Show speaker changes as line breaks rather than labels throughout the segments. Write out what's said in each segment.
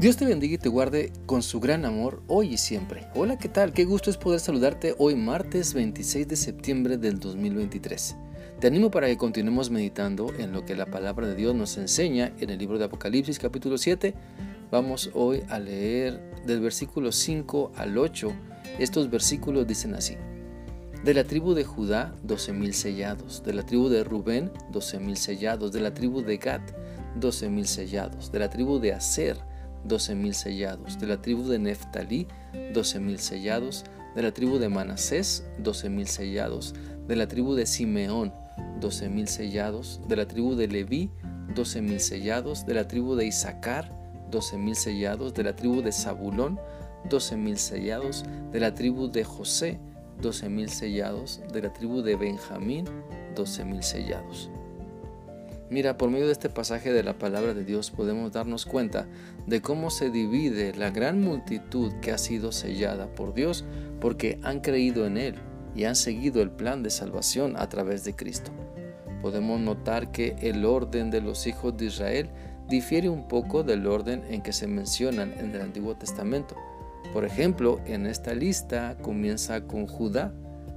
Dios te bendiga y te guarde con su gran amor hoy y siempre. Hola, ¿qué tal? Qué gusto es poder saludarte hoy martes 26 de septiembre del 2023. Te animo para que continuemos meditando en lo que la palabra de Dios nos enseña en el libro de Apocalipsis capítulo 7. Vamos hoy a leer del versículo 5 al 8. Estos versículos dicen así. De la tribu de Judá, 12.000 sellados. De la tribu de Rubén, 12.000 sellados. De la tribu de Gad, 12.000 sellados. De la tribu de Aser, 12.000 sellados. De la tribu de Neftalí, 12.000 sellados. De la tribu de Manasés, 12.000 sellados. De la tribu de Simeón, 12.000 sellados. De la tribu de Leví, 12.000 sellados. De la tribu de Isaacar, 12.000 sellados. De la tribu de Zabulón, 12.000 sellados. De la tribu de José, 12.000 sellados. De la tribu de Benjamín, 12.000 sellados. Mira, por medio de este pasaje de la palabra de Dios podemos darnos cuenta de cómo se divide la gran multitud que ha sido sellada por Dios porque han creído en Él y han seguido el plan de salvación a través de Cristo. Podemos notar que el orden de los hijos de Israel difiere un poco del orden en que se mencionan en el Antiguo Testamento. Por ejemplo, en esta lista comienza con Judá,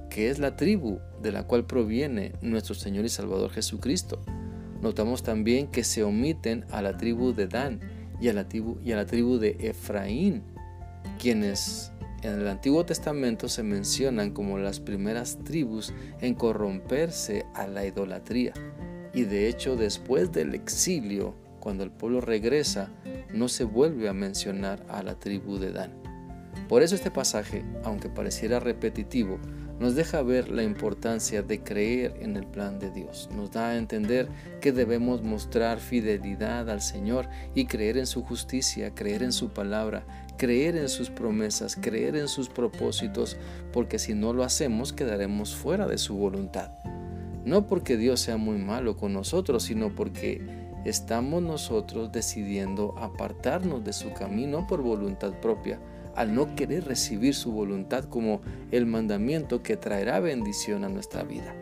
que es la tribu de la cual proviene nuestro Señor y Salvador Jesucristo. Notamos también que se omiten a la tribu de Dan y a la tribu, y a la tribu de Efraín, quienes en el Antiguo Testamento se mencionan como las primeras tribus en corromperse a la idolatría. Y de hecho después del exilio, cuando el pueblo regresa, no se vuelve a mencionar a la tribu de Dan. Por eso este pasaje, aunque pareciera repetitivo, nos deja ver la importancia de creer en el plan de Dios. Nos da a entender que debemos mostrar fidelidad al Señor y creer en su justicia, creer en su palabra, creer en sus promesas, creer en sus propósitos, porque si no lo hacemos quedaremos fuera de su voluntad. No porque Dios sea muy malo con nosotros, sino porque estamos nosotros decidiendo apartarnos de su camino por voluntad propia al no querer recibir su voluntad como el mandamiento que traerá bendición a nuestra vida.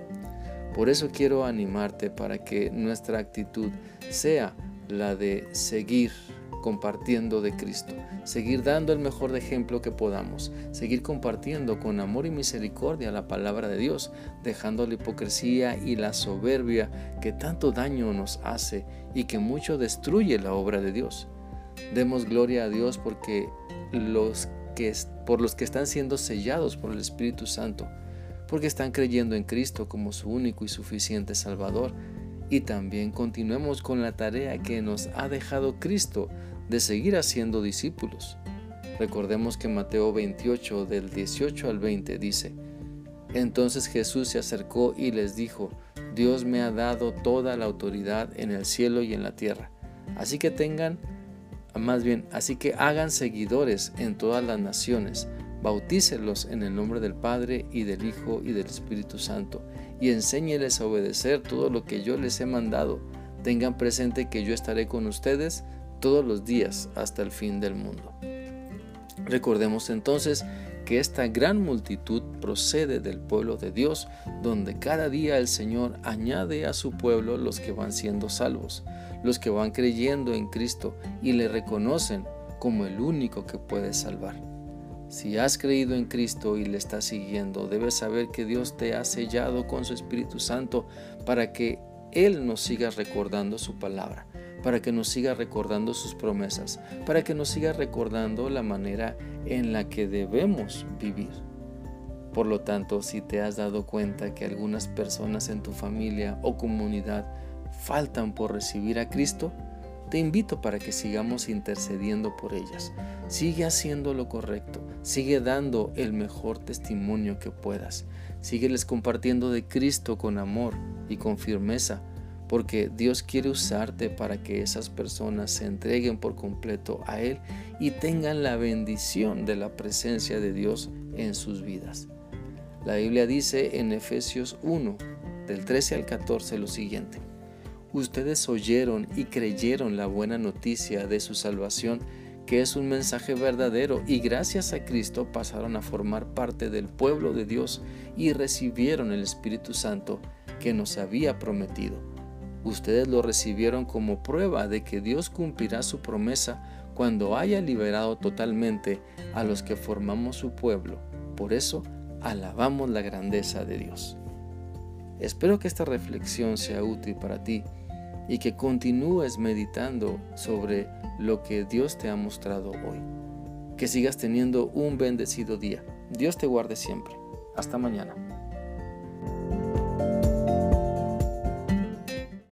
Por eso quiero animarte para que nuestra actitud sea la de seguir compartiendo de Cristo, seguir dando el mejor ejemplo que podamos, seguir compartiendo con amor y misericordia la palabra de Dios, dejando la hipocresía y la soberbia que tanto daño nos hace y que mucho destruye la obra de Dios. Demos gloria a Dios porque los que, por los que están siendo sellados por el Espíritu Santo, porque están creyendo en Cristo como su único y suficiente Salvador. Y también continuemos con la tarea que nos ha dejado Cristo de seguir haciendo discípulos. Recordemos que Mateo 28 del 18 al 20 dice, Entonces Jesús se acercó y les dijo, Dios me ha dado toda la autoridad en el cielo y en la tierra. Así que tengan más bien, así que hagan seguidores en todas las naciones, bautícelos en el nombre del Padre y del Hijo y del Espíritu Santo, y enséñeles a obedecer todo lo que yo les he mandado. Tengan presente que yo estaré con ustedes todos los días hasta el fin del mundo. Recordemos entonces que esta gran multitud procede del pueblo de Dios, donde cada día el Señor añade a su pueblo los que van siendo salvos, los que van creyendo en Cristo y le reconocen como el único que puede salvar. Si has creído en Cristo y le estás siguiendo, debes saber que Dios te ha sellado con su Espíritu Santo para que Él nos siga recordando su palabra para que nos siga recordando sus promesas, para que nos siga recordando la manera en la que debemos vivir. Por lo tanto, si te has dado cuenta que algunas personas en tu familia o comunidad faltan por recibir a Cristo, te invito para que sigamos intercediendo por ellas. Sigue haciendo lo correcto, sigue dando el mejor testimonio que puedas. Sígueles compartiendo de Cristo con amor y con firmeza porque Dios quiere usarte para que esas personas se entreguen por completo a Él y tengan la bendición de la presencia de Dios en sus vidas. La Biblia dice en Efesios 1, del 13 al 14, lo siguiente. Ustedes oyeron y creyeron la buena noticia de su salvación, que es un mensaje verdadero, y gracias a Cristo pasaron a formar parte del pueblo de Dios y recibieron el Espíritu Santo que nos había prometido Ustedes lo recibieron como prueba de que Dios cumplirá su promesa cuando haya liberado totalmente a los que formamos su pueblo. Por eso, alabamos la grandeza de Dios. Espero que esta reflexión sea útil para ti y que continúes meditando sobre lo que Dios te ha mostrado hoy. Que sigas teniendo un bendecido día. Dios te guarde siempre. Hasta mañana.